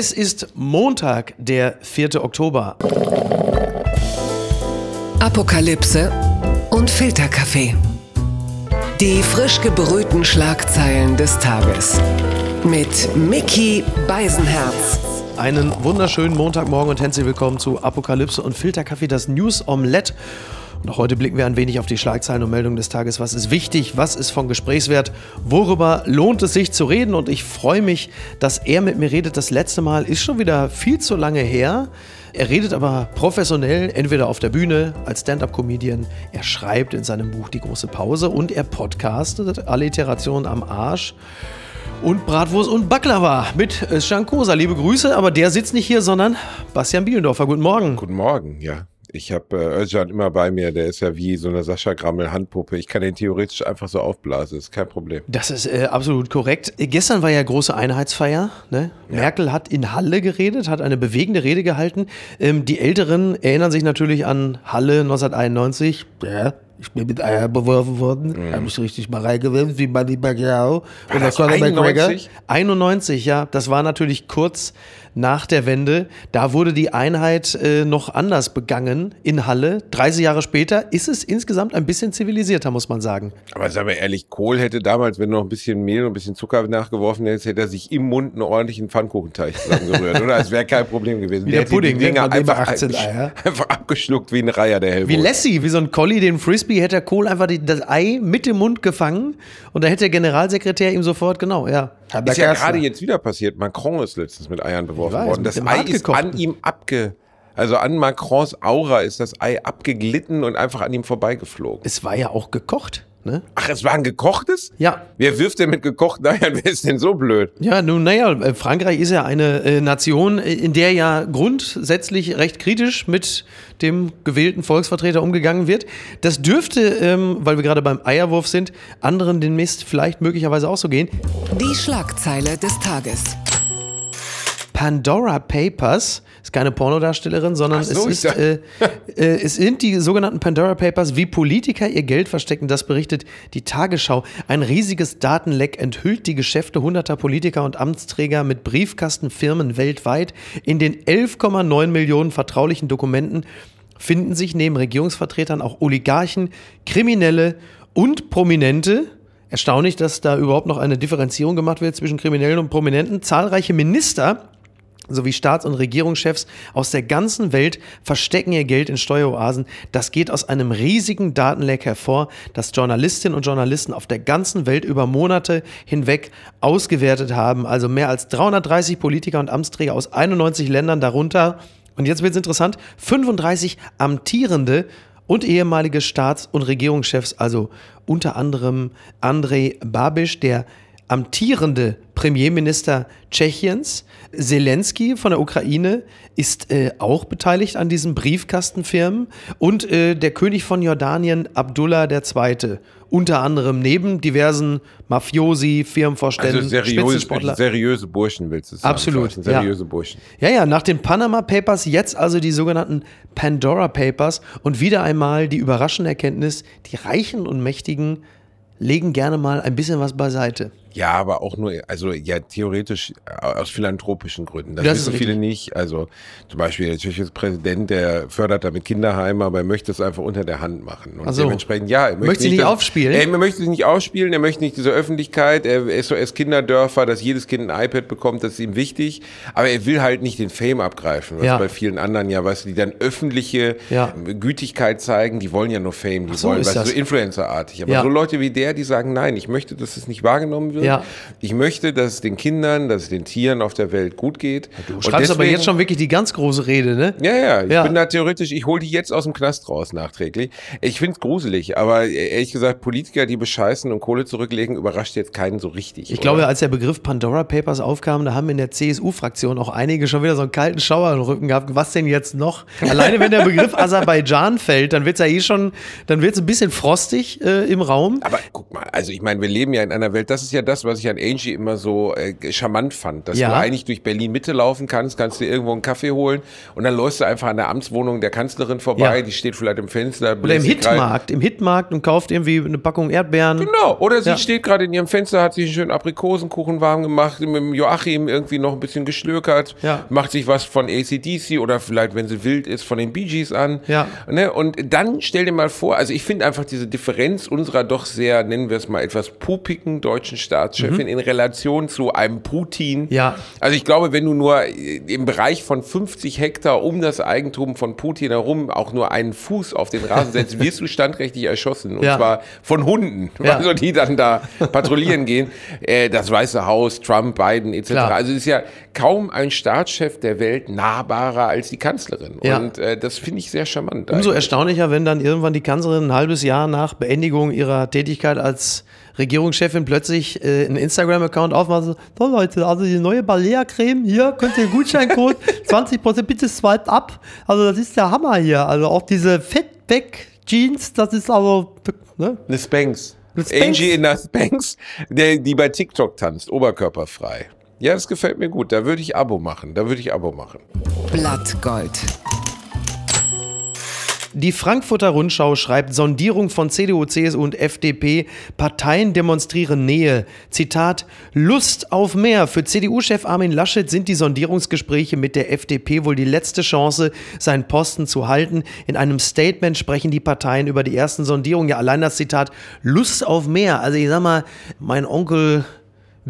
Es ist Montag, der 4. Oktober. Apokalypse und Filterkaffee. Die frisch gebrühten Schlagzeilen des Tages. Mit Mickey Beisenherz. Einen wunderschönen Montagmorgen und herzlich willkommen zu Apokalypse und Filterkaffee, das News Omelette. Und auch heute blicken wir ein wenig auf die Schlagzeilen und Meldungen des Tages. Was ist wichtig? Was ist von Gesprächswert? Worüber lohnt es sich zu reden? Und ich freue mich, dass er mit mir redet. Das letzte Mal ist schon wieder viel zu lange her. Er redet aber professionell, entweder auf der Bühne als Stand-up-Comedian, er schreibt in seinem Buch Die große Pause und er podcastet Alliteration am Arsch und Bratwurst und Baklava mit Shankosa. Liebe Grüße, aber der sitzt nicht hier, sondern Bastian Bielendorfer. Guten Morgen. Guten Morgen, ja. Ich habe äh, Özcan immer bei mir, der ist ja wie so eine Sascha Grammel Handpuppe. Ich kann den theoretisch einfach so aufblasen, ist kein Problem. Das ist äh, absolut korrekt. Gestern war ja große Einheitsfeier. Ne? Ja. Merkel hat in Halle geredet, hat eine bewegende Rede gehalten. Ähm, die Älteren erinnern sich natürlich an Halle 1991. Ja, ich bin mit Eier beworfen worden, mhm. habe mich richtig mal reingewimmt, wie Manny Pacquiao. Und das war der McGregor. 91, ja. Das war natürlich kurz nach der Wende. Da wurde die Einheit äh, noch anders begangen in Halle. 30 Jahre später ist es insgesamt ein bisschen zivilisierter, muss man sagen. Aber sagen wir ehrlich, Kohl hätte damals, wenn noch ein bisschen Mehl und ein bisschen Zucker nachgeworfen hättest, hätte er sich im Mund einen ordentlichen Pfannkuchenteig zusammengerührt, oder? Das wäre kein Problem gewesen. Wie der, der Pudding, die Dinger ne? einfach, 18 Eier. einfach abgeschluckt wie ein Reiher, der Helmut. Wie Lassie, wie so ein Collie, den Frisbee, hätte der Kohl einfach die, das Ei mit dem Mund gefangen und da hätte der Generalsekretär ihm sofort, genau, ja. Ist ja gerade jetzt wieder passiert. Macron ist letztens mit Eiern beworfen weiß, worden. Das Ei ist an ihm abge... Also an Macrons Aura ist das Ei abgeglitten und einfach an ihm vorbeigeflogen. Es war ja auch gekocht. Ne? Ach, es war ein gekochtes? Ja. Wer wirft denn mit gekochten Eiern? Wer ist denn so blöd? Ja, nun, naja, äh, Frankreich ist ja eine äh, Nation, äh, in der ja grundsätzlich recht kritisch mit dem gewählten Volksvertreter umgegangen wird. Das dürfte, ähm, weil wir gerade beim Eierwurf sind, anderen den Mist vielleicht möglicherweise auch so gehen. Die Schlagzeile des Tages. Pandora Papers ist keine Pornodarstellerin, sondern so, es, ist, äh, äh, es sind die sogenannten Pandora Papers, wie Politiker ihr Geld verstecken. Das berichtet die Tagesschau. Ein riesiges Datenleck enthüllt die Geschäfte hunderter Politiker und Amtsträger mit Briefkastenfirmen weltweit. In den 11,9 Millionen vertraulichen Dokumenten finden sich neben Regierungsvertretern auch Oligarchen, Kriminelle und Prominente. Erstaunlich, dass da überhaupt noch eine Differenzierung gemacht wird zwischen Kriminellen und Prominenten. Zahlreiche Minister sowie Staats- und Regierungschefs aus der ganzen Welt verstecken ihr Geld in Steueroasen. Das geht aus einem riesigen Datenleck hervor, das Journalistinnen und Journalisten auf der ganzen Welt über Monate hinweg ausgewertet haben. Also mehr als 330 Politiker und Amtsträger aus 91 Ländern darunter. Und jetzt wird es interessant, 35 amtierende und ehemalige Staats- und Regierungschefs, also unter anderem Andrej Babiš, der amtierende Premierminister Tschechiens, Zelensky von der Ukraine, ist äh, auch beteiligt an diesen Briefkastenfirmen und äh, der König von Jordanien, Abdullah II., unter anderem neben diversen Mafiosi, Firmenvorständen, also seriös, seriöse Burschen willst du sagen. Absolut. Seriöse ja. Burschen. Ja, ja, nach den Panama Papers jetzt also die sogenannten Pandora Papers und wieder einmal die überraschende Erkenntnis, die Reichen und Mächtigen legen gerne mal ein bisschen was beiseite. Ja, aber auch nur, also ja, theoretisch äh, aus philanthropischen Gründen. Das, das wissen viele nicht. Also zum Beispiel der tschechische Präsident, der fördert damit Kinderheime, aber er möchte es einfach unter der Hand machen. Und so. dementsprechend, ja, er möchte, möchte nicht, nicht aufspielen. Er, er möchte sich nicht aufspielen, er möchte nicht diese Öffentlichkeit, er ist so als Kinderdörfer, dass jedes Kind ein iPad bekommt, das ist ihm wichtig. Aber er will halt nicht den Fame abgreifen, was ja. bei vielen anderen ja, weißt du, die dann öffentliche ja. Gütigkeit zeigen, die wollen ja nur Fame, die so wollen, weißt du, so Influencer-artig. Aber ja. so Leute wie der, die sagen, nein, ich möchte, dass es nicht wahrgenommen wird. Ja. Ich möchte, dass es den Kindern, dass es den Tieren auf der Welt gut geht. Du schreibst deswegen, aber jetzt schon wirklich die ganz große Rede, ne? Ja, ja. Ich ja. bin da theoretisch, ich hole die jetzt aus dem Knast raus nachträglich. Ich finde es gruselig, aber ehrlich gesagt, Politiker, die bescheißen und Kohle zurücklegen, überrascht jetzt keinen so richtig. Ich oder? glaube, als der Begriff Pandora Papers aufkam, da haben in der CSU-Fraktion auch einige schon wieder so einen kalten Schauer im Rücken gehabt. Was denn jetzt noch? Alleine wenn der Begriff Aserbaidschan fällt, dann wird es ja eh schon, dann wird es ein bisschen frostig äh, im Raum. Aber guck mal, also ich meine, wir leben ja in einer Welt, das ist ja das, was ich an Angie immer so äh, charmant fand, dass ja. du eigentlich durch Berlin Mitte laufen kannst, kannst dir irgendwo einen Kaffee holen und dann läufst du einfach an der Amtswohnung der Kanzlerin vorbei, ja. die steht vielleicht im Fenster. Oder im Hitmarkt, im Hitmarkt und kauft irgendwie eine Packung Erdbeeren. Genau, oder sie ja. steht gerade in ihrem Fenster, hat sich einen schönen Aprikosenkuchen warm gemacht, mit dem Joachim irgendwie noch ein bisschen geschlökert, macht sich was von ACDC oder vielleicht, wenn sie wild ist, von den Bee Gees an. Ja. Ne? Und dann stell dir mal vor, also ich finde einfach diese Differenz unserer doch sehr, nennen wir es mal, etwas pupigen deutschen Staatschefin mhm. in Relation zu einem Putin. Ja. Also ich glaube, wenn du nur im Bereich von 50 Hektar um das Eigentum von Putin herum auch nur einen Fuß auf den Rasen setzt, wirst du standrechtlich erschossen. Und ja. zwar von Hunden, ja. also die dann da patrouillieren gehen. Äh, das Weiße Haus, Trump, Biden etc. Klar. Also es ist ja kaum ein Staatschef der Welt nahbarer als die Kanzlerin. Ja. Und äh, das finde ich sehr charmant. Umso eigentlich. erstaunlicher, wenn dann irgendwann die Kanzlerin ein halbes Jahr nach Beendigung ihrer Tätigkeit als Regierungschefin plötzlich äh, einen Instagram-Account aufmacht. So, so, Leute, also die neue Balea-Creme, hier könnt ihr Gutscheincode 20% bitte swipe ab. Also das ist der Hammer hier. Also auch diese Fettback-Jeans, das ist also... Ne? Eine Spanx. Angie in der Spanx, der, die bei TikTok tanzt, oberkörperfrei. Ja, das gefällt mir gut. Da würde ich Abo machen. Da würde ich Abo machen. Blattgold. Die Frankfurter Rundschau schreibt Sondierung von CDU, CSU und FDP. Parteien demonstrieren Nähe. Zitat: Lust auf mehr. Für CDU-Chef Armin Laschet sind die Sondierungsgespräche mit der FDP wohl die letzte Chance, seinen Posten zu halten. In einem Statement sprechen die Parteien über die ersten Sondierungen. Ja, allein das Zitat Lust auf mehr. Also ich sag mal, mein Onkel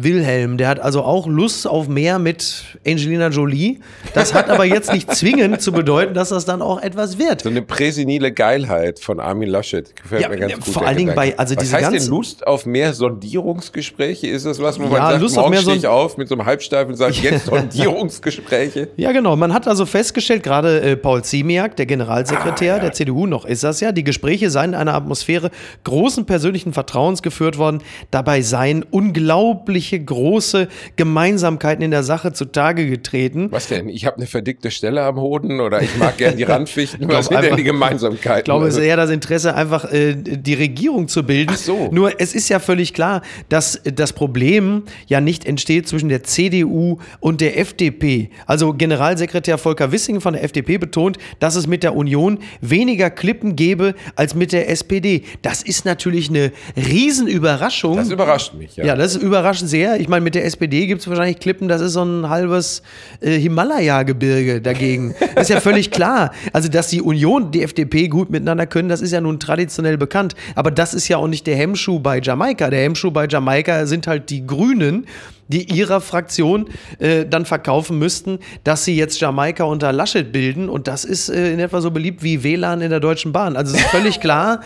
Wilhelm, der hat also auch Lust auf mehr mit Angelina Jolie. Das hat aber jetzt nicht zwingend zu bedeuten, dass das dann auch etwas wird. So eine präsenile Geilheit von Armin Laschet gefällt ja, mir ganz gut. Vor allen Dingen bei, also was diese heißt denn Lust auf mehr Sondierungsgespräche? Ist das was, wo man ja, sagt, Lust morgen stehe ich auf mit so einem Halbsteifen und sage, jetzt Sondierungsgespräche? Ja, genau. Man hat also festgestellt, gerade äh, Paul Ziemiak, der Generalsekretär ah, ja. der CDU, noch ist das ja, die Gespräche seien in einer Atmosphäre großen persönlichen Vertrauens geführt worden. Dabei seien unglaublich irgendwelche große Gemeinsamkeiten in der Sache zutage getreten. Was denn? Ich habe eine verdickte Stelle am Hoden oder ich mag gern die Randfichten. Was sind denn die Gemeinsamkeiten? Ich glaube, es ist eher das Interesse, einfach äh, die Regierung zu bilden. Ach so. Nur es ist ja völlig klar, dass das Problem ja nicht entsteht zwischen der CDU und der FDP. Also Generalsekretär Volker Wissing von der FDP betont, dass es mit der Union weniger Klippen gäbe als mit der SPD. Das ist natürlich eine Riesenüberraschung. Das überrascht mich, ja. Ja, das überrascht sehr. Ich meine, mit der SPD gibt es wahrscheinlich Klippen, das ist so ein halbes äh, Himalaya-Gebirge dagegen. ist ja völlig klar. Also, dass die Union, die FDP gut miteinander können, das ist ja nun traditionell bekannt. Aber das ist ja auch nicht der Hemmschuh bei Jamaika. Der Hemmschuh bei Jamaika sind halt die Grünen die ihrer Fraktion äh, dann verkaufen müssten, dass sie jetzt Jamaika unter Laschet bilden. Und das ist äh, in etwa so beliebt wie WLAN in der Deutschen Bahn. Also es ist völlig klar,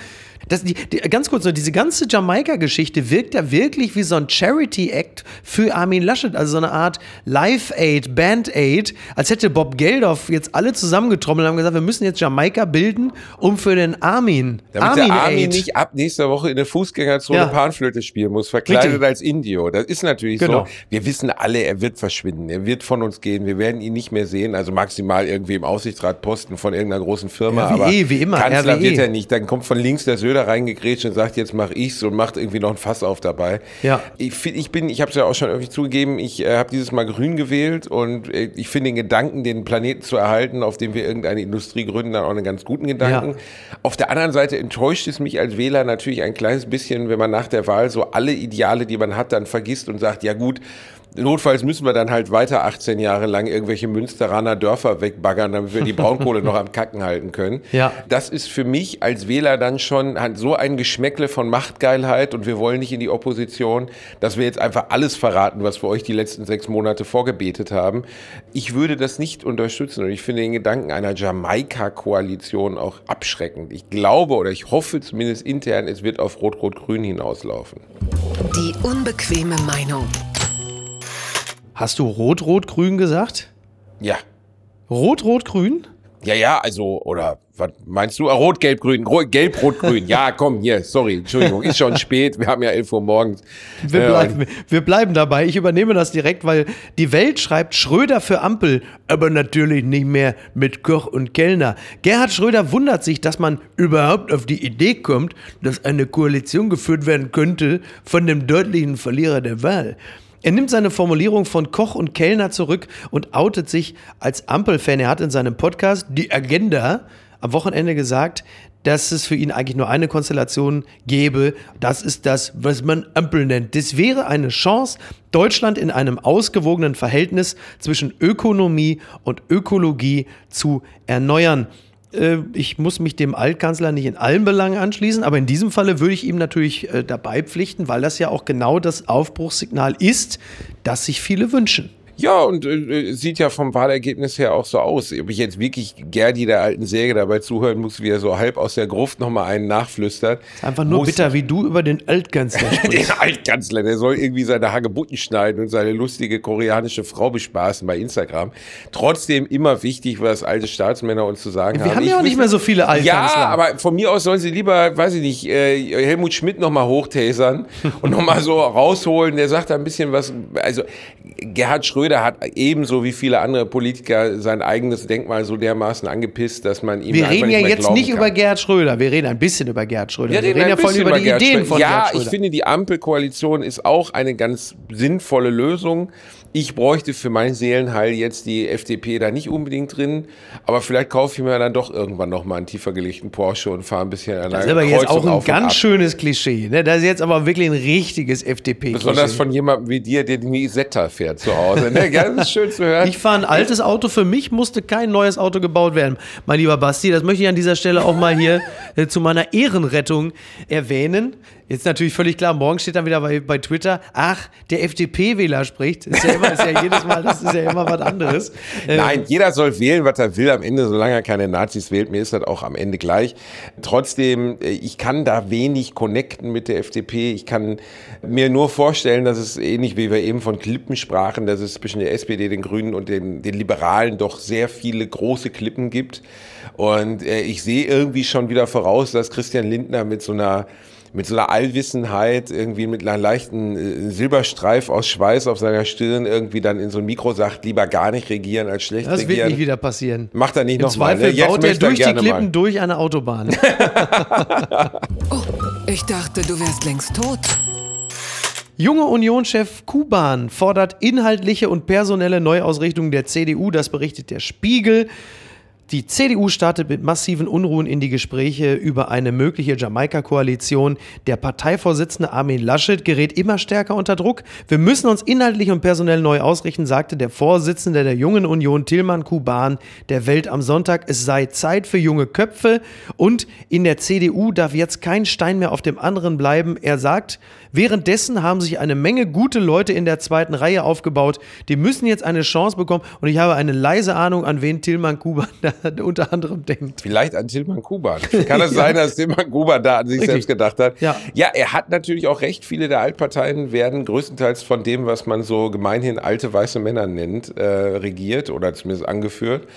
das, die, die, ganz kurz nur, diese ganze Jamaika-Geschichte wirkt ja wirklich wie so ein Charity-Act für Armin Laschet, also so eine Art Live-Aid, Band-Aid, als hätte Bob Geldof jetzt alle zusammengetrommelt und haben gesagt, wir müssen jetzt Jamaika bilden, um für den Armin, Damit Armin der Armin Aid. nicht ab nächster Woche in der Fußgängerzone ja. Panflöte spielen muss, verkleidet Richtig. als Indio. Das ist natürlich genau. so. Wir wissen alle, er wird verschwinden, er wird von uns gehen, wir werden ihn nicht mehr sehen, also maximal irgendwie im Aussichtsrat posten von irgendeiner großen Firma, RWE, aber wie immer, Kanzler RWE. wird er nicht. Dann kommt von links der Söder Söder reingegrätscht und sagt, jetzt mache ich's und macht irgendwie noch ein Fass auf dabei. Ja. Ich, ich bin, ich habe es ja auch schon irgendwie zugegeben, ich äh, habe dieses Mal grün gewählt und äh, ich finde den Gedanken, den Planeten zu erhalten, auf dem wir irgendeine Industrie gründen, dann auch einen ganz guten Gedanken. Ja. Auf der anderen Seite enttäuscht es mich als Wähler natürlich ein kleines bisschen, wenn man nach der Wahl so alle Ideale, die man hat, dann vergisst und sagt, ja gut, Notfalls müssen wir dann halt weiter 18 Jahre lang irgendwelche Münsteraner Dörfer wegbaggern, damit wir die Braunkohle noch am Kacken halten können. Ja. Das ist für mich als Wähler dann schon hat so ein Geschmäckle von Machtgeilheit und wir wollen nicht in die Opposition, dass wir jetzt einfach alles verraten, was wir euch die letzten sechs Monate vorgebetet haben. Ich würde das nicht unterstützen und ich finde den Gedanken einer Jamaika-Koalition auch abschreckend. Ich glaube oder ich hoffe zumindest intern, es wird auf Rot-Rot-Grün hinauslaufen. Die unbequeme Meinung. Hast du Rot-Rot-Grün gesagt? Ja. Rot-Rot-Grün? Ja, ja, also, oder was meinst du? Ah, Rot, Gelb, Grün, Gelb, Rot, Grün. Ja, komm, hier, sorry, Entschuldigung, ist schon spät, wir haben ja 11 Uhr morgens. Wir, bleiben, äh, wir bleiben dabei, ich übernehme das direkt, weil die Welt schreibt Schröder für Ampel, aber natürlich nicht mehr mit Koch und Kellner. Gerhard Schröder wundert sich, dass man überhaupt auf die Idee kommt, dass eine Koalition geführt werden könnte von dem deutlichen Verlierer der Wahl. Er nimmt seine Formulierung von Koch und Kellner zurück und outet sich als Ampelfan. Er hat in seinem Podcast Die Agenda am Wochenende gesagt, dass es für ihn eigentlich nur eine Konstellation gäbe. Das ist das, was man Ampel nennt. Das wäre eine Chance, Deutschland in einem ausgewogenen Verhältnis zwischen Ökonomie und Ökologie zu erneuern. Äh, ich muss mich dem Altkanzler nicht in allen Belangen anschließen, aber in diesem Falle würde ich ihm natürlich äh, dabei pflichten, weil das ja auch genau das Aufbruchssignal ist, das sich viele wünschen. Ja, und äh, sieht ja vom Wahlergebnis her auch so aus. Ob ich jetzt wirklich Gerdi der alten Säge dabei zuhören muss, wie er so halb aus der Gruft nochmal einen nachflüstert. Ist einfach nur bitter, wie du über den Altkanzler sprichst. den Altkanzler, der soll irgendwie seine Hagebutten schneiden und seine lustige koreanische Frau bespaßen bei Instagram. Trotzdem immer wichtig, was alte Staatsmänner uns zu sagen Wir haben. Wir haben ja auch nicht mehr so viele Altkanzler. Ja, aber von mir aus sollen sie lieber, weiß ich nicht, äh, Helmut Schmidt nochmal hochtasern und nochmal so rausholen. Der sagt da ein bisschen was, also Gerhard Schröder Schröder hat ebenso wie viele andere Politiker sein eigenes Denkmal so dermaßen angepisst, dass man ihm Wir reden ja jetzt nicht kann. über Gerhard Schröder, wir reden ein bisschen über Gerhard Schröder. Wir, wir reden, ja voll über die Ideen Schröder. von ja, Gerhard Schröder. Ja, ich finde, die Ampelkoalition ist auch eine ganz sinnvolle Lösung ich bräuchte für mein Seelenheil jetzt die FDP da nicht unbedingt drin, aber vielleicht kaufe ich mir dann doch irgendwann nochmal einen tiefer gelegten Porsche und fahre ein bisschen an Das ist aber jetzt auch ein ganz schönes Klischee. Ne? Das ist jetzt aber wirklich ein richtiges FDP-Klischee. Besonders von jemandem wie dir, der die Isetta fährt zu Hause. Ne? Ganz schön zu hören. Ich fahre ein altes Auto. Für mich musste kein neues Auto gebaut werden. Mein lieber Basti, das möchte ich an dieser Stelle auch mal hier äh, zu meiner Ehrenrettung erwähnen. Jetzt natürlich völlig klar, morgen steht dann wieder bei, bei Twitter, ach, der FDP-Wähler spricht. Ist ja, immer, ist ja jedes Mal, das ist ja immer was anderes. Ähm, Nein, jeder soll wählen, was er will am Ende, solange er keine Nazis wählt. Mir ist das auch am Ende gleich. Trotzdem, äh, ich kann da wenig connecten mit der FDP. Ich kann mir nur vorstellen, dass es ähnlich wie wir eben von Klippen sprachen, dass es zwischen der SPD, den Grünen und den, den Liberalen doch sehr viele große Klippen gibt. Und äh, ich sehe irgendwie schon wieder voraus, dass Christian Lindner mit so einer mit so einer Allwissenheit, irgendwie mit einer leichten äh, Silberstreif aus Schweiß auf seiner Stirn irgendwie dann in so ein Mikro sagt, lieber gar nicht regieren als schlecht das regieren. Das wird nicht wieder passieren. Macht er nicht nochmal. Ne? Jetzt baut er durch die Klippen mal. durch eine Autobahn. oh, ich dachte, du wärst längst tot. Junge Unionschef Kuban fordert inhaltliche und personelle Neuausrichtung der CDU, das berichtet der Spiegel. Die CDU startet mit massiven Unruhen in die Gespräche über eine mögliche Jamaika-Koalition. Der Parteivorsitzende Armin Laschet gerät immer stärker unter Druck. Wir müssen uns inhaltlich und personell neu ausrichten, sagte der Vorsitzende der Jungen Union Tilman Kuban der Welt am Sonntag. Es sei Zeit für junge Köpfe und in der CDU darf jetzt kein Stein mehr auf dem anderen bleiben. Er sagt, Währenddessen haben sich eine Menge gute Leute in der zweiten Reihe aufgebaut. Die müssen jetzt eine Chance bekommen. Und ich habe eine leise Ahnung, an wen Tillmann Kuban da unter anderem denkt. Vielleicht an Tillmann Kuban. Kann es sein, dass Tillmann Kuban da an sich Richtig. selbst gedacht hat? Ja. ja, er hat natürlich auch recht. Viele der Altparteien werden größtenteils von dem, was man so gemeinhin alte weiße Männer nennt, äh, regiert oder zumindest angeführt.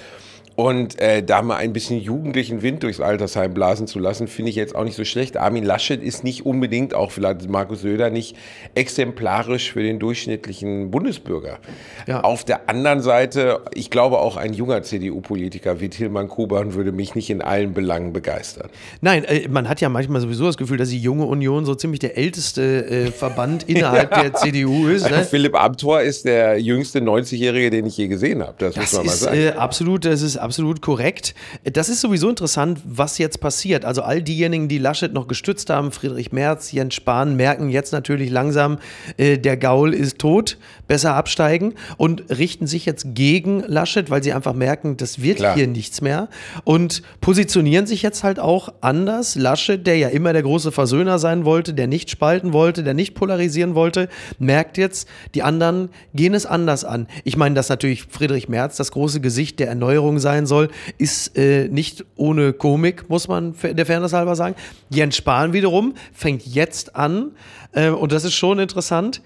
Und äh, da mal ein bisschen jugendlichen Wind durchs Altersheim blasen zu lassen, finde ich jetzt auch nicht so schlecht. Armin Laschet ist nicht unbedingt, auch vielleicht Markus Söder, nicht exemplarisch für den durchschnittlichen Bundesbürger. Ja. Auf der anderen Seite, ich glaube auch ein junger CDU-Politiker wie Tilman Kuban würde mich nicht in allen Belangen begeistern. Nein, äh, man hat ja manchmal sowieso das Gefühl, dass die junge Union so ziemlich der älteste äh, Verband innerhalb ja. der CDU ist. Ne? Philipp Amthor ist der jüngste 90-Jährige, den ich je gesehen habe. Das, das muss man mal sagen. Äh, absolut, das ist absolut korrekt. Das ist sowieso interessant, was jetzt passiert. Also all diejenigen, die Laschet noch gestützt haben, Friedrich Merz, Jens Spahn, merken jetzt natürlich langsam, äh, der Gaul ist tot, besser absteigen und richten sich jetzt gegen Laschet, weil sie einfach merken, das wird Klar. hier nichts mehr und positionieren sich jetzt halt auch anders. Laschet, der ja immer der große Versöhner sein wollte, der nicht spalten wollte, der nicht polarisieren wollte, merkt jetzt, die anderen gehen es anders an. Ich meine, dass natürlich Friedrich Merz das große Gesicht der Erneuerung sein sein soll, ist äh, nicht ohne Komik, muss man der Fairness halber sagen. Jens Spahn wiederum fängt jetzt an, äh, und das ist schon interessant,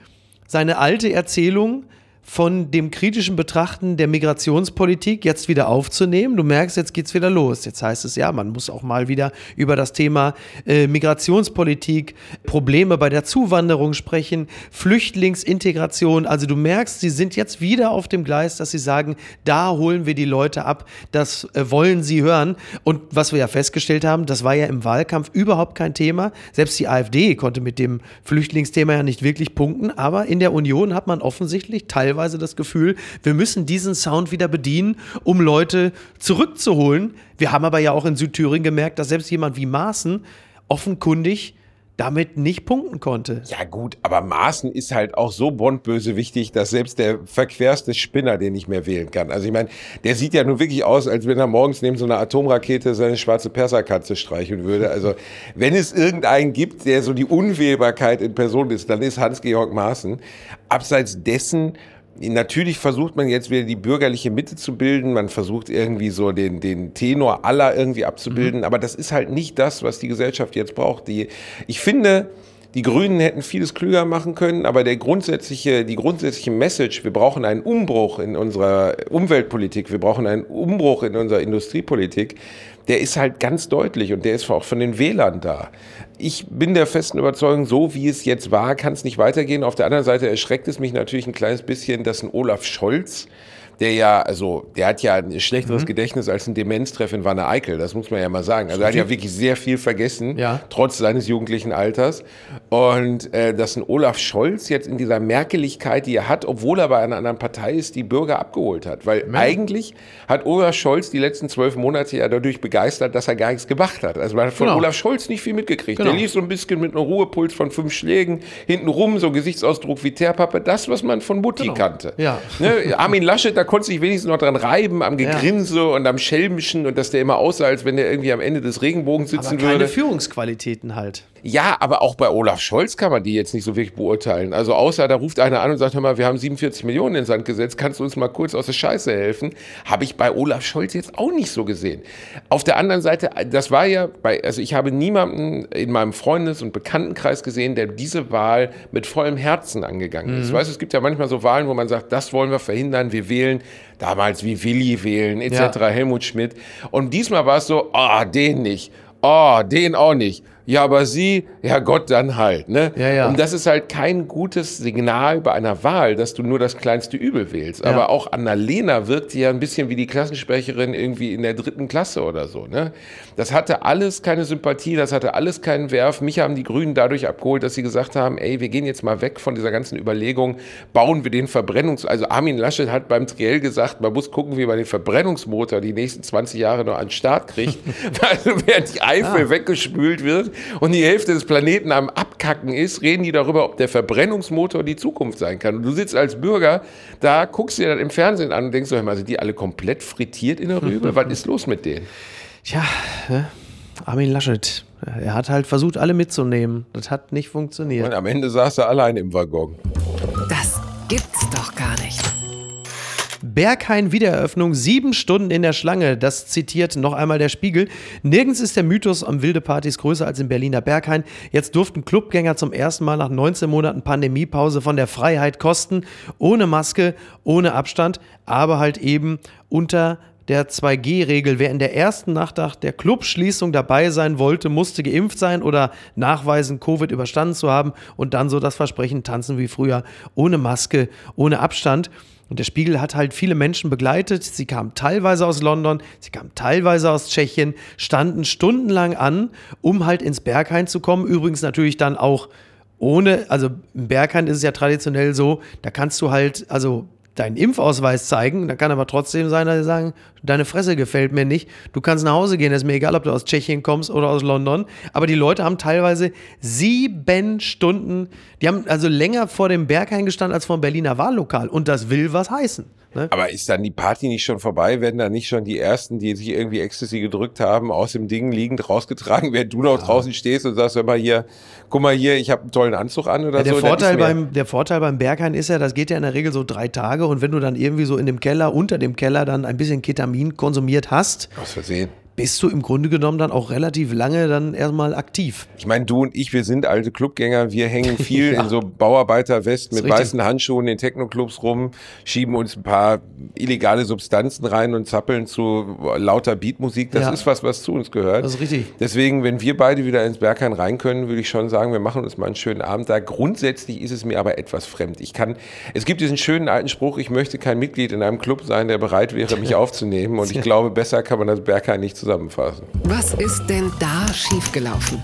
seine alte Erzählung von dem kritischen Betrachten der Migrationspolitik jetzt wieder aufzunehmen. Du merkst, jetzt geht's wieder los. Jetzt heißt es ja, man muss auch mal wieder über das Thema äh, Migrationspolitik, Probleme bei der Zuwanderung sprechen, Flüchtlingsintegration. Also du merkst, sie sind jetzt wieder auf dem Gleis, dass sie sagen, da holen wir die Leute ab, das äh, wollen sie hören. Und was wir ja festgestellt haben, das war ja im Wahlkampf überhaupt kein Thema. Selbst die AfD konnte mit dem Flüchtlingsthema ja nicht wirklich punkten, aber in der Union hat man offensichtlich teilweise teilweise das Gefühl, wir müssen diesen Sound wieder bedienen, um Leute zurückzuholen. Wir haben aber ja auch in Südthüringen gemerkt, dass selbst jemand wie Maaßen offenkundig damit nicht punkten konnte. Ja gut, aber Maaßen ist halt auch so bondböse wichtig, dass selbst der verquerste Spinner den nicht mehr wählen kann. Also ich meine, der sieht ja nur wirklich aus, als wenn er morgens neben so einer Atomrakete seine schwarze Perserkatze streicheln würde. Also wenn es irgendeinen gibt, der so die Unwählbarkeit in Person ist, dann ist Hans-Georg Maaßen. Abseits dessen Natürlich versucht man jetzt wieder die bürgerliche Mitte zu bilden, man versucht irgendwie so den, den Tenor aller irgendwie abzubilden, mhm. aber das ist halt nicht das, was die Gesellschaft jetzt braucht. Die, ich finde, die Grünen hätten vieles klüger machen können, aber der grundsätzliche, die grundsätzliche Message, wir brauchen einen Umbruch in unserer Umweltpolitik, wir brauchen einen Umbruch in unserer Industriepolitik, der ist halt ganz deutlich und der ist auch von den Wählern da. Ich bin der festen Überzeugung, so wie es jetzt war, kann es nicht weitergehen. Auf der anderen Seite erschreckt es mich natürlich ein kleines bisschen, dass ein Olaf Scholz der ja, also der hat ja ein schlechteres mhm. Gedächtnis als ein Demenztreff in Wanne Eickel, das muss man ja mal sagen. Also er hat ja wirklich sehr viel vergessen, ja. trotz seines jugendlichen Alters. Und äh, dass ein Olaf Scholz jetzt in dieser Merkeligkeit, die er hat, obwohl er bei einer anderen Partei ist, die Bürger abgeholt hat. Weil ja. eigentlich hat Olaf Scholz die letzten zwölf Monate ja dadurch begeistert, dass er gar nichts gemacht hat. Also man hat von genau. Olaf Scholz nicht viel mitgekriegt. Genau. Der lief so ein bisschen mit einem Ruhepuls von fünf Schlägen hinten rum, so Gesichtsausdruck wie Teerpappe, das, was man von Mutti genau. kannte. Ja. Ne? Armin Laschet, da konnte sich wenigstens noch dran reiben, am Gegrinse ja. und am Schelmischen und dass der immer aussah, als wenn der irgendwie am Ende des Regenbogens sitzen aber keine würde. Keine Führungsqualitäten halt. Ja, aber auch bei Olaf Scholz kann man die jetzt nicht so wirklich beurteilen. Also außer da ruft einer an und sagt, hör mal, wir haben 47 Millionen ins Sand gesetzt, kannst du uns mal kurz aus der Scheiße helfen? Habe ich bei Olaf Scholz jetzt auch nicht so gesehen. Auf der anderen Seite, das war ja bei, also ich habe niemanden in meinem Freundes- und Bekanntenkreis gesehen, der diese Wahl mit vollem Herzen angegangen ist. Mhm. Weißt du, es gibt ja manchmal so Wahlen, wo man sagt, das wollen wir verhindern, wir wählen damals wie Willi wählen, etc., ja. Helmut Schmidt. Und diesmal war es so, ah, oh, den nicht, oh, den auch nicht ja, aber sie, ja Gott, dann halt. Ne? Ja, ja. Und das ist halt kein gutes Signal bei einer Wahl, dass du nur das kleinste Übel wählst. Ja. Aber auch Annalena wirkt ja ein bisschen wie die Klassensprecherin irgendwie in der dritten Klasse oder so. Ne? Das hatte alles keine Sympathie, das hatte alles keinen Werf. Mich haben die Grünen dadurch abgeholt, dass sie gesagt haben, ey, wir gehen jetzt mal weg von dieser ganzen Überlegung, bauen wir den Verbrennungs... Also Armin Laschet hat beim Triell gesagt, man muss gucken, wie man den Verbrennungsmotor die nächsten 20 Jahre noch an den Start kriegt. also während die Eifel ah. weggespült wird, und die Hälfte des Planeten am Abkacken ist, reden die darüber, ob der Verbrennungsmotor die Zukunft sein kann. Und du sitzt als Bürger da, guckst dir das im Fernsehen an und denkst, so, sind die alle komplett frittiert in der Rübe? Was ist los mit denen? Tja, ne? Armin Laschet, er hat halt versucht, alle mitzunehmen. Das hat nicht funktioniert. Und am Ende saß er allein im Waggon. Das gibt's doch gar nicht. Berghain Wiedereröffnung, sieben Stunden in der Schlange. Das zitiert noch einmal der Spiegel. Nirgends ist der Mythos am wilde Partys größer als im Berliner Berghain. Jetzt durften Clubgänger zum ersten Mal nach 19 Monaten Pandemiepause von der Freiheit kosten. Ohne Maske, ohne Abstand, aber halt eben unter der 2G-Regel. Wer in der ersten Nacht nach der Clubschließung dabei sein wollte, musste geimpft sein oder nachweisen, Covid überstanden zu haben und dann so das Versprechen tanzen wie früher, ohne Maske, ohne Abstand. Und der Spiegel hat halt viele Menschen begleitet. Sie kamen teilweise aus London, sie kamen teilweise aus Tschechien, standen stundenlang an, um halt ins Berghain zu kommen. Übrigens natürlich dann auch ohne, also im Berghain ist es ja traditionell so, da kannst du halt, also deinen Impfausweis zeigen. Da kann aber trotzdem sein, dass sie sagen, deine Fresse gefällt mir nicht. Du kannst nach Hause gehen. ist mir egal, ob du aus Tschechien kommst oder aus London. Aber die Leute haben teilweise sieben Stunden, die haben also länger vor dem Berg eingestanden als vor dem Berliner Wahllokal. Und das will was heißen. Ne? Aber ist dann die Party nicht schon vorbei? Werden da nicht schon die ersten, die sich irgendwie Ecstasy gedrückt haben, aus dem Ding liegend rausgetragen, während du noch ja. draußen stehst und sagst, hör mal hier, guck mal hier, ich habe einen tollen Anzug an oder ja, der so? Vorteil beim, der Vorteil beim Berghain ist ja, das geht ja in der Regel so drei Tage und wenn du dann irgendwie so in dem Keller, unter dem Keller dann ein bisschen Ketamin konsumiert hast. Aus Versehen bist du im Grunde genommen dann auch relativ lange dann erstmal aktiv. Ich meine, du und ich, wir sind alte Clubgänger, wir hängen viel ja. in so Bauarbeiterwesten mit weißen Handschuhen in Techno-Clubs rum, schieben uns ein paar illegale Substanzen rein und zappeln zu lauter Beatmusik. Das ja. ist was, was zu uns gehört. Das ist richtig. Deswegen, wenn wir beide wieder ins Berghain rein können, würde ich schon sagen, wir machen uns mal einen schönen Abend da. Grundsätzlich ist es mir aber etwas fremd. Ich kann, es gibt diesen schönen alten Spruch, ich möchte kein Mitglied in einem Club sein, der bereit wäre, mich aufzunehmen. Und ich glaube, besser kann man das Berghain nicht zusammenfassen. Was ist denn da schiefgelaufen?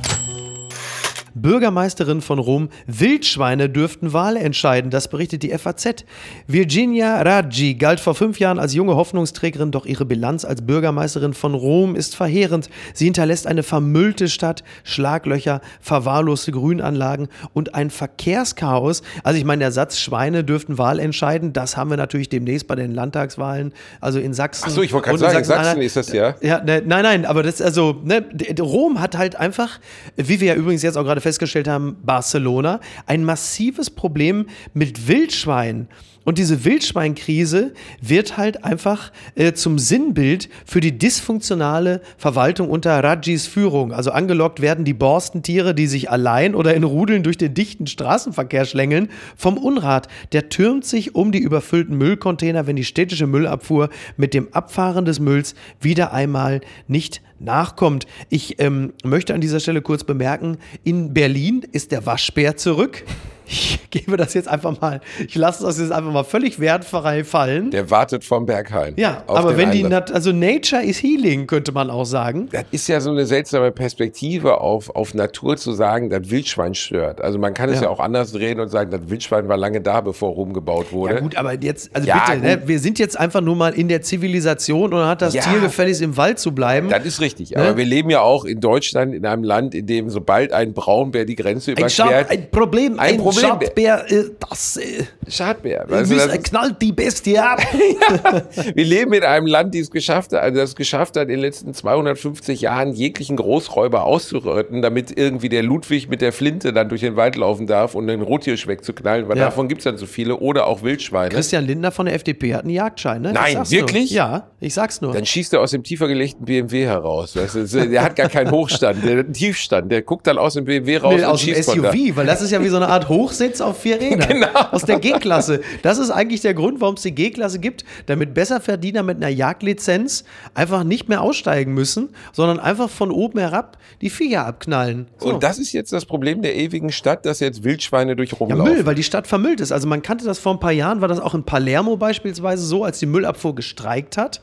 Bürgermeisterin von Rom, Wildschweine dürften Wahl entscheiden. Das berichtet die FAZ. Virginia Raggi galt vor fünf Jahren als junge Hoffnungsträgerin, doch ihre Bilanz als Bürgermeisterin von Rom ist verheerend. Sie hinterlässt eine vermüllte Stadt, Schlaglöcher, verwahrloste Grünanlagen und ein Verkehrschaos. Also ich meine, der Satz Schweine dürften Wahl entscheiden, das haben wir natürlich demnächst bei den Landtagswahlen, also in Sachsen. Ach so, ich wollte gerade sagen, Sachsen, Sachsen ist das ja. Ja, ne, nein, nein, aber das also ne, Rom hat halt einfach, wie wir ja übrigens jetzt auch gerade festgestellt haben, Barcelona, ein massives Problem mit Wildschweinen. Und diese Wildschweinkrise wird halt einfach äh, zum Sinnbild für die dysfunktionale Verwaltung unter Rajis Führung. Also angelockt werden die Borstentiere, die sich allein oder in Rudeln durch den dichten Straßenverkehr schlängeln, vom Unrat. Der türmt sich um die überfüllten Müllcontainer, wenn die städtische Müllabfuhr mit dem Abfahren des Mülls wieder einmal nicht nachkommt. Ich ähm, möchte an dieser Stelle kurz bemerken, in Berlin ist der Waschbär zurück ich gebe das jetzt einfach mal, ich lasse das jetzt einfach mal völlig wertfrei fallen. Der wartet vom Berghain. Ja, aber wenn Einsatz. die, also Nature is healing, könnte man auch sagen. Das ist ja so eine seltsame Perspektive auf, auf Natur zu sagen, das Wildschwein stört. Also man kann es ja. ja auch anders drehen und sagen, das Wildschwein war lange da, bevor rumgebaut wurde. Ja gut, aber jetzt, also ja, bitte, ne, wir sind jetzt einfach nur mal in der Zivilisation und hat das ja, Tier gefälligst im Wald zu bleiben. Das ist richtig, ne? aber wir leben ja auch in Deutschland, in einem Land, in dem sobald ein Braunbär die Grenze überquert. Ein, ein Problem, ein, ein Problem Schadbär, äh, das. Äh, Schadbär. Also das, knallt die Bestie ab. ja, wir leben in einem Land, die es geschafft hat, also das geschafft hat, in den letzten 250 Jahren jeglichen Großräuber auszurotten, damit irgendwie der Ludwig mit der Flinte dann durch den Wald laufen darf und den Rothirsch wegzuknallen, weil ja. davon gibt es dann so viele. Oder auch Wildschweine. Christian Lindner von der FDP hat einen Jagdschein, ne? Nein, wirklich? Nur. Ja, ich sag's nur. Dann schießt er aus dem tiefer gelegten BMW heraus. Weißt du? Der hat gar keinen Hochstand, der hat einen Tiefstand. Der guckt dann aus dem BMW raus nee, und aus schießt dem SUV, weil das ist ja wie so eine Art Hochsitz auf vier Rädern. genau. Aus der G-Klasse. Das ist eigentlich der Grund, warum es die G-Klasse gibt, damit Besserverdiener mit einer Jagdlizenz einfach nicht mehr aussteigen müssen, sondern einfach von oben herab die Viecher abknallen. So. Und das ist jetzt das Problem der ewigen Stadt, dass jetzt Wildschweine durch rumlaufen. Ja, Müll, weil die Stadt vermüllt ist. Also man kannte das vor ein paar Jahren, war das auch in Palermo beispielsweise so, als die Müllabfuhr gestreikt hat.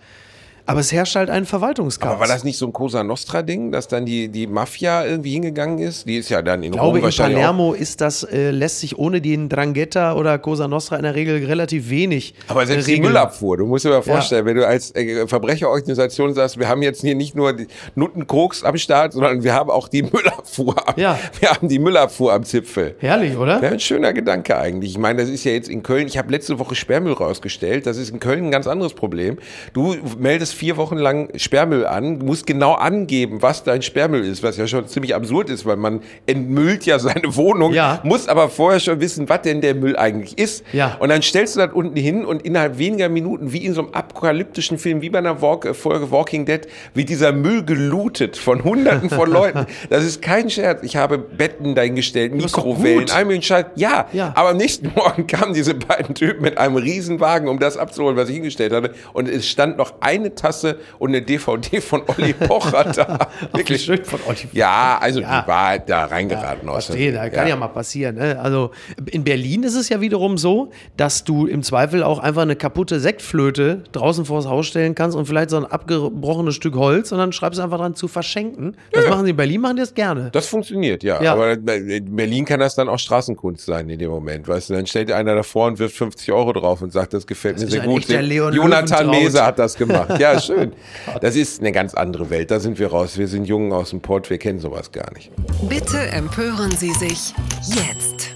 Aber es herrscht halt ein Verwaltungschaos. Aber war das nicht so ein Cosa Nostra-Ding, dass dann die, die Mafia irgendwie hingegangen ist? Die ist ja dann in ich glaube, Rom. In Palermo ist das, äh, lässt sich ohne den Drangheta oder Cosa Nostra in der Regel relativ wenig. Aber selbst die Müllabfuhr, du musst dir mal vorstellen, ja. wenn du als äh, Verbrecherorganisation sagst, wir haben jetzt hier nicht nur die Nuttenkoks am Start, sondern wir haben auch die Müllabfuhr. Ja. Wir haben die Müllabfuhr am Zipfel. Herrlich, oder? Ja, ein schöner Gedanke eigentlich. Ich meine, das ist ja jetzt in Köln, ich habe letzte Woche Sperrmüll rausgestellt, das ist in Köln ein ganz anderes Problem. Du meldest vier Wochen lang Sperrmüll an, musst genau angeben, was dein Sperrmüll ist, was ja schon ziemlich absurd ist, weil man entmüllt ja seine Wohnung, ja. muss aber vorher schon wissen, was denn der Müll eigentlich ist. Ja. Und dann stellst du das unten hin und innerhalb weniger Minuten, wie in so einem apokalyptischen Film, wie bei einer Walk äh, Folge Walking Dead, wird dieser Müll gelootet von hunderten von Leuten. Das ist kein Scherz. Ich habe Betten dahingestellt, Mikrowellen, all möglichen Scheiß. Ja, ja, aber am nächsten Morgen kamen diese beiden Typen mit einem Riesenwagen, um das abzuholen, was ich hingestellt hatte. Und es stand noch eine Tasse und eine DVD von Olli Pocher da. Wirklich schön von Olli Pocher. Ja, also ja. die war da reingeraten. Ja, verstehe, da kann ja. ja mal passieren. Ne? Also in Berlin ist es ja wiederum so, dass du im Zweifel auch einfach eine kaputte Sektflöte draußen vors Haus stellen kannst und vielleicht so ein abgebrochenes Stück Holz und dann schreibst du einfach dran zu verschenken. Das machen sie in Berlin, machen die das gerne. Das funktioniert, ja. Aber in Berlin kann das dann auch Straßenkunst sein in dem Moment. Weißt du, dann stellt einer davor und wirft 50 Euro drauf und sagt, das gefällt das mir sehr gut. Jonathan Mese hat das gemacht. Ja, schön. Das ist eine ganz andere Welt. Da sind wir raus. Wir sind Jungen aus dem Port. Wir kennen sowas gar nicht. Bitte empören Sie sich jetzt.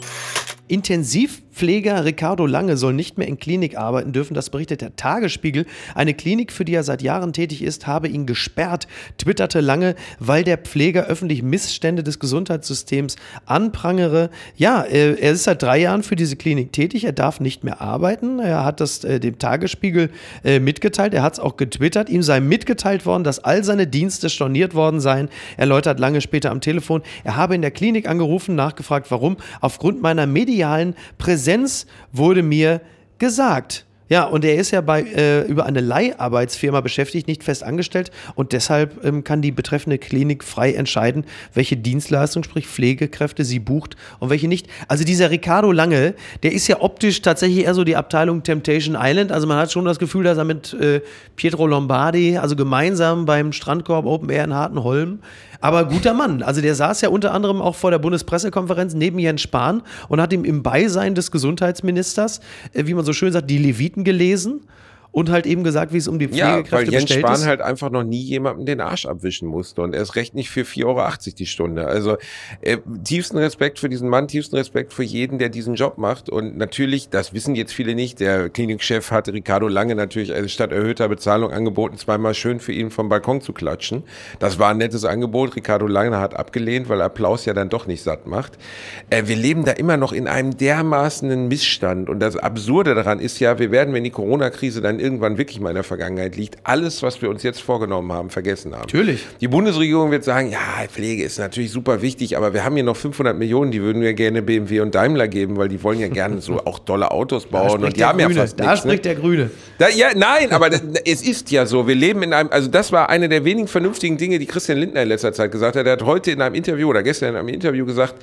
Intensiv Pfleger Ricardo Lange soll nicht mehr in Klinik arbeiten dürfen. Das berichtet der Tagesspiegel. Eine Klinik, für die er seit Jahren tätig ist, habe ihn gesperrt, twitterte Lange, weil der Pfleger öffentlich Missstände des Gesundheitssystems anprangere. Ja, äh, er ist seit drei Jahren für diese Klinik tätig. Er darf nicht mehr arbeiten. Er hat das äh, dem Tagesspiegel äh, mitgeteilt. Er hat es auch getwittert. Ihm sei mitgeteilt worden, dass all seine Dienste storniert worden seien. Er läutert lange später am Telefon. Er habe in der Klinik angerufen, nachgefragt, warum. Aufgrund meiner medialen Präsenz Präsenz wurde mir gesagt. Ja, und er ist ja bei, äh, über eine Leiharbeitsfirma beschäftigt, nicht fest angestellt. Und deshalb ähm, kann die betreffende Klinik frei entscheiden, welche Dienstleistung, sprich Pflegekräfte, sie bucht und welche nicht. Also dieser Ricardo Lange, der ist ja optisch tatsächlich eher so die Abteilung Temptation Island. Also man hat schon das Gefühl, dass er mit äh, Pietro Lombardi, also gemeinsam beim Strandkorb Open Air in Hartenholm, aber guter Mann. Also der saß ja unter anderem auch vor der Bundespressekonferenz neben Jens Spahn und hat ihm im Beisein des Gesundheitsministers, äh, wie man so schön sagt, die Leviten gelesen und halt eben gesagt, wie es um die Pflegekräfte ja, weil Jens Spahn ist. halt einfach noch nie jemandem den Arsch abwischen musste und erst recht nicht für 4,80 Euro die Stunde. Also äh, tiefsten Respekt für diesen Mann, tiefsten Respekt für jeden, der diesen Job macht und natürlich, das wissen jetzt viele nicht, der Klinikchef hatte Ricardo Lange natürlich also statt erhöhter Bezahlung angeboten, zweimal schön für ihn vom Balkon zu klatschen. Das war ein nettes Angebot. Ricardo Lange hat abgelehnt, weil Applaus ja dann doch nicht satt macht. Äh, wir leben da immer noch in einem dermaßenen Missstand und das Absurde daran ist ja, wir werden, wenn die Corona-Krise dann irgendwann wirklich mal in der Vergangenheit liegt, alles, was wir uns jetzt vorgenommen haben, vergessen haben. Natürlich. Die Bundesregierung wird sagen, ja, Pflege ist natürlich super wichtig, aber wir haben hier noch 500 Millionen, die würden wir gerne BMW und Daimler geben, weil die wollen ja gerne so auch tolle Autos bauen und die haben Grüne. ja fast Da nichts, ne? spricht ne? der Grüne. Da, ja, nein, aber es ist ja so, wir leben in einem, also das war eine der wenigen vernünftigen Dinge, die Christian Lindner in letzter Zeit gesagt hat. Er hat heute in einem Interview oder gestern in einem Interview gesagt,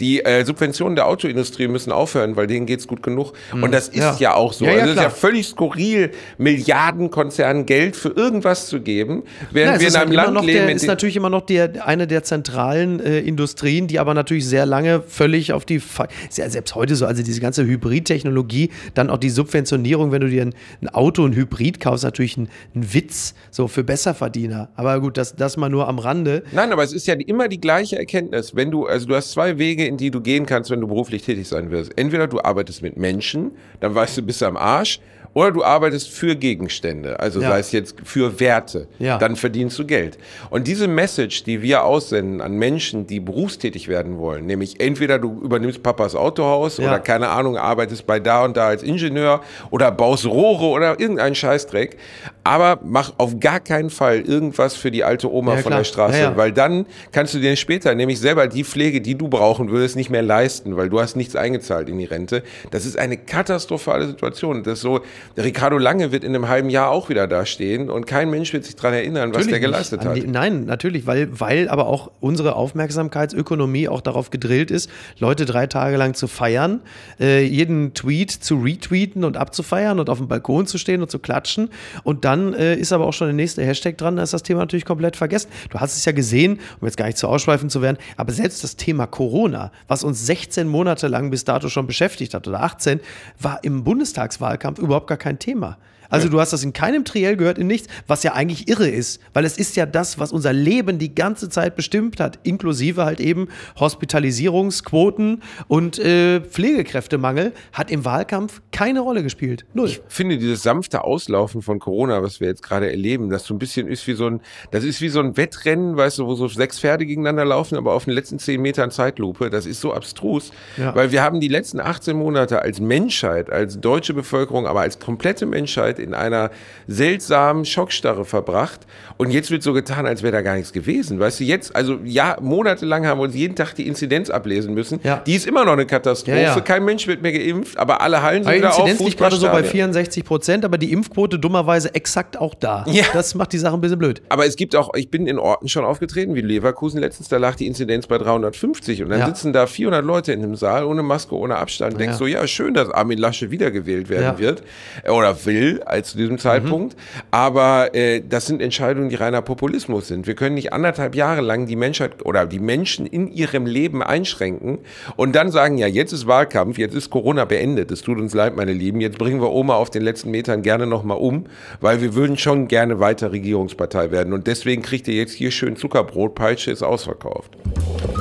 die äh, Subventionen der Autoindustrie müssen aufhören, weil denen geht es gut genug. Mhm. Und das ist ja, ja auch so. Ja, ja, also es ist ja völlig skurril, Milliarden Konzernen Geld für irgendwas zu geben, während ja, wir in einem halt Land leben. Das ist natürlich immer noch der, eine der zentralen äh, Industrien, die aber natürlich sehr lange völlig auf die, ist ja selbst heute so, also diese ganze Hybridtechnologie, dann auch die Subventionierung, wenn du dir ein, ein Auto, ein Hybrid kaufst, natürlich ein, ein, Witz, so für Besserverdiener. Aber gut, das, das mal nur am Rande. Nein, aber es ist ja immer die gleiche Erkenntnis. Wenn du, also du hast zwei Wege, in die du gehen kannst, wenn du beruflich tätig sein wirst. Entweder du arbeitest mit Menschen, dann weißt du, bist du am Arsch, oder du arbeitest für Gegenstände, also ja. sei es jetzt für Werte, ja. dann verdienst du Geld. Und diese Message, die wir aussenden an Menschen, die berufstätig werden wollen, nämlich entweder du übernimmst Papas Autohaus ja. oder keine Ahnung, arbeitest bei da und da als Ingenieur oder baust Rohre oder irgendeinen Scheißdreck, aber mach auf gar keinen Fall irgendwas für die alte Oma von der Straße, weil dann kannst du dir später nämlich selber die Pflege, die du brauchen würdest, nicht mehr leisten, weil du hast nichts eingezahlt in die Rente. Das ist eine katastrophale Situation. Das so, Ricardo Lange wird in einem halben Jahr auch wieder da stehen und kein Mensch wird sich daran erinnern, natürlich was der geleistet hat. Die, nein, natürlich, weil, weil aber auch unsere Aufmerksamkeitsökonomie auch darauf gedrillt ist, Leute drei Tage lang zu feiern, äh, jeden Tweet zu retweeten und abzufeiern und auf dem Balkon zu stehen und zu klatschen. Und dann äh, ist aber auch schon der nächste Hashtag dran, da ist das Thema natürlich komplett vergessen. Du hast es ja gesehen, um jetzt gar nicht zu ausschweifend zu werden, aber selbst das Thema Corona, was uns 16 Monate lang bis dato schon beschäftigt hat oder 18, war im Bundestagswahlkampf überhaupt gar kein Thema. Also ja. du hast das in keinem Triell gehört, in nichts, was ja eigentlich irre ist, weil es ist ja das, was unser Leben die ganze Zeit bestimmt hat, inklusive halt eben Hospitalisierungsquoten und äh, Pflegekräftemangel, hat im Wahlkampf keine Rolle gespielt. Null. Ich finde dieses sanfte Auslaufen von Corona, was wir jetzt gerade erleben, das so ein bisschen ist wie so ein, das ist wie so ein Wettrennen, weißt du, wo so sechs Pferde gegeneinander laufen, aber auf den letzten zehn Metern Zeitlupe. Das ist so abstrus, ja. weil wir haben die letzten 18 Monate als Menschheit, als deutsche Bevölkerung, aber als komplette Menschheit in einer seltsamen Schockstarre verbracht. Und jetzt wird so getan, als wäre da gar nichts gewesen. Weißt du, jetzt, also ja, monatelang haben wir uns jeden Tag die Inzidenz ablesen müssen. Ja. Die ist immer noch eine Katastrophe. Ja, ja. Kein Mensch wird mehr geimpft, aber alle Hallen sind wieder auf. Die Inzidenz liegt gerade so bei 64 Prozent, aber die Impfquote dummerweise exakt auch da. Ja. Das macht die Sache ein bisschen blöd. Aber es gibt auch, ich bin in Orten schon aufgetreten, wie Leverkusen letztens, da lag die Inzidenz bei 350 und dann sitzen da 400 Leute in einem Saal ohne Maske, ohne Abstand. Denkst so, ja, schön, dass Armin Lasche wiedergewählt werden wird oder will zu diesem Zeitpunkt. Mhm. Aber äh, das sind Entscheidungen, die reiner Populismus sind. Wir können nicht anderthalb Jahre lang die Menschheit oder die Menschen in ihrem Leben einschränken und dann sagen, ja, jetzt ist Wahlkampf, jetzt ist Corona beendet. Es tut uns leid, meine Lieben. Jetzt bringen wir Oma auf den letzten Metern gerne nochmal um, weil wir würden schon gerne weiter Regierungspartei werden. Und deswegen kriegt ihr jetzt hier schön Zuckerbrot, Peitsche ist ausverkauft.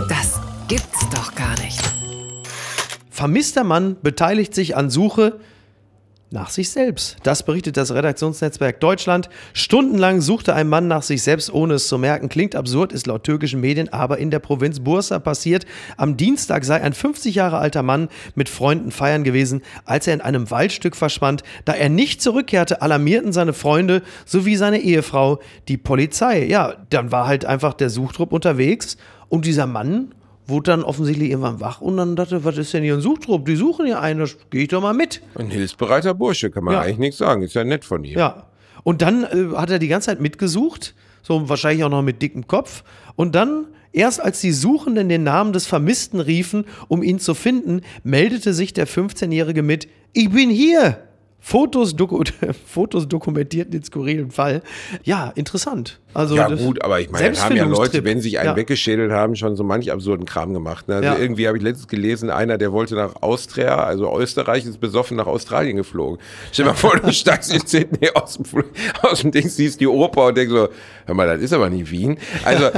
Das gibt's doch gar nicht. Vermisster Mann beteiligt sich an Suche nach sich selbst. Das berichtet das Redaktionsnetzwerk Deutschland. Stundenlang suchte ein Mann nach sich selbst, ohne es zu merken. Klingt absurd, ist laut türkischen Medien aber in der Provinz Bursa passiert. Am Dienstag sei ein 50 Jahre alter Mann mit Freunden feiern gewesen, als er in einem Waldstück verschwand. Da er nicht zurückkehrte, alarmierten seine Freunde sowie seine Ehefrau die Polizei. Ja, dann war halt einfach der Suchtrupp unterwegs und dieser Mann wurde dann offensichtlich irgendwann wach und dann dachte, was ist denn hier ein Suchtrupp? Die suchen hier einen, da gehe ich doch mal mit. Ein hilfsbereiter Bursche, kann man ja. eigentlich nichts sagen. Ist ja nett von ihm. Ja. Und dann äh, hat er die ganze Zeit mitgesucht, so wahrscheinlich auch noch mit dickem Kopf. Und dann, erst als die Suchenden den Namen des Vermissten riefen, um ihn zu finden, meldete sich der 15-Jährige mit: Ich bin hier! Fotos, doku Fotos dokumentierten den skurrilen Fall. Ja, interessant. Also ja, gut, aber ich meine, haben ja Leute, wenn sich einen ja. weggeschädelt haben, schon so manch absurden Kram gemacht. Ne? Also ja. irgendwie habe ich letztens gelesen, einer, der wollte nach Austria, also Österreich, ist besoffen nach Australien geflogen. Stell dir mal vor, du steigst in Sydney aus dem, aus dem Ding, siehst die Oper und denkst so, hör mal, das ist aber nie Wien. Also,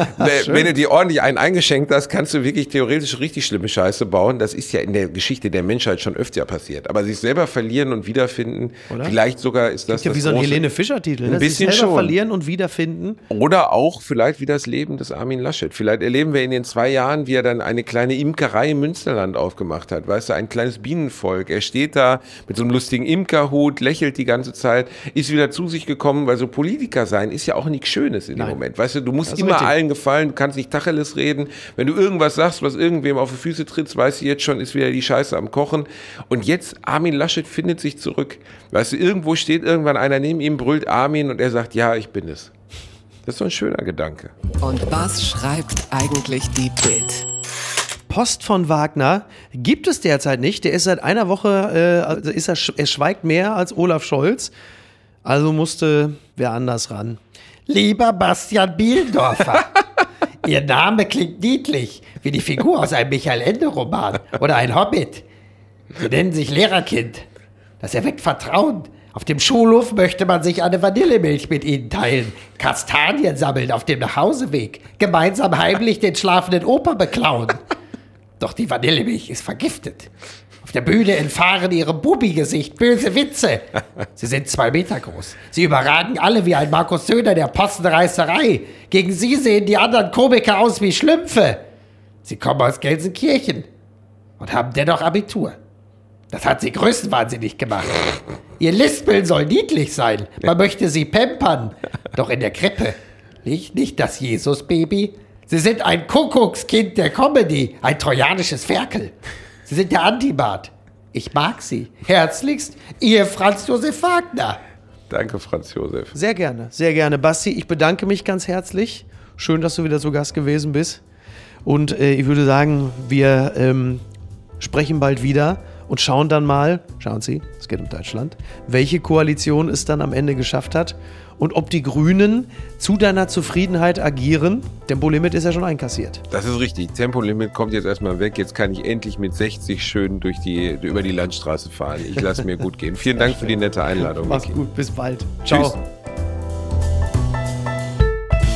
wenn du dir ordentlich einen eingeschenkt hast, kannst du wirklich theoretisch richtig schlimme Scheiße bauen. Das ist ja in der Geschichte der Menschheit schon öfter passiert. Aber sich selber verlieren und wiederfinden, Oder? vielleicht sogar ist das. Gibt ja wie so ein Helene Fischer-Titel. Ne? Ein bisschen schon. verlieren und wiederfinden. Oder auch vielleicht wie das Leben des Armin Laschet. Vielleicht erleben wir in den zwei Jahren, wie er dann eine kleine Imkerei im Münsterland aufgemacht hat. Weißt du, ein kleines Bienenvolk. Er steht da mit so einem lustigen Imkerhut, lächelt die ganze Zeit, ist wieder zu sich gekommen, weil so Politiker sein ist ja auch nichts Schönes in Nein. dem Moment. Weißt du, du musst immer richtig. allen gefallen, du kannst nicht Tacheles reden. Wenn du irgendwas sagst, was irgendwem auf die Füße trittst, weißt du jetzt schon, ist wieder die Scheiße am Kochen. Und jetzt, Armin Laschet findet sich zurück. Weißt du, irgendwo steht irgendwann einer neben ihm, brüllt Armin und er sagt, ja, ich bin es. Das ist so ein schöner Gedanke. Und was schreibt eigentlich die Bild? Post von Wagner gibt es derzeit nicht. Der ist seit einer Woche, äh, ist er, er schweigt mehr als Olaf Scholz. Also musste wer anders ran. Lieber Bastian Bielendorfer, Ihr Name klingt niedlich, wie die Figur aus einem Michael Ende-Roman oder ein Hobbit. Sie nennen sich Lehrerkind. Das erweckt Vertrauen. Auf dem Schulhof möchte man sich eine Vanillemilch mit ihnen teilen, Kastanien sammeln auf dem Nachhauseweg, gemeinsam heimlich den schlafenden Opa beklauen. Doch die Vanillemilch ist vergiftet. Auf der Bühne entfahren ihrem Bubi-Gesicht böse Witze. Sie sind zwei Meter groß. Sie überragen alle wie ein Markus Söder der Postenreißerei. Gegen sie sehen die anderen Komiker aus wie Schlümpfe. Sie kommen aus Gelsenkirchen und haben dennoch Abitur. Das hat sie größenwahnsinnig gemacht. Ihr Lispeln soll niedlich sein. Man möchte sie pampern. Doch in der Krippe liegt nicht das Jesus-Baby. Sie sind ein Kuckuckskind der Comedy, ein trojanisches Ferkel. Sie sind der Antibart. Ich mag Sie. Herzlichst, Ihr Franz Josef Wagner. Danke, Franz Josef. Sehr gerne, sehr gerne. Basti, ich bedanke mich ganz herzlich. Schön, dass du wieder zu Gast gewesen bist. Und äh, ich würde sagen, wir ähm, sprechen bald wieder und schauen dann mal, schauen Sie, es geht um Deutschland, welche Koalition es dann am Ende geschafft hat und ob die Grünen zu deiner Zufriedenheit agieren. Tempolimit ist ja schon einkassiert. Das ist richtig. Tempolimit kommt jetzt erstmal weg. Jetzt kann ich endlich mit 60 schön durch die, über die Landstraße fahren. Ich lasse mir gut gehen. Vielen Dank für die nette Einladung. Mach's Niki. gut, bis bald. Ciao. Tschüss.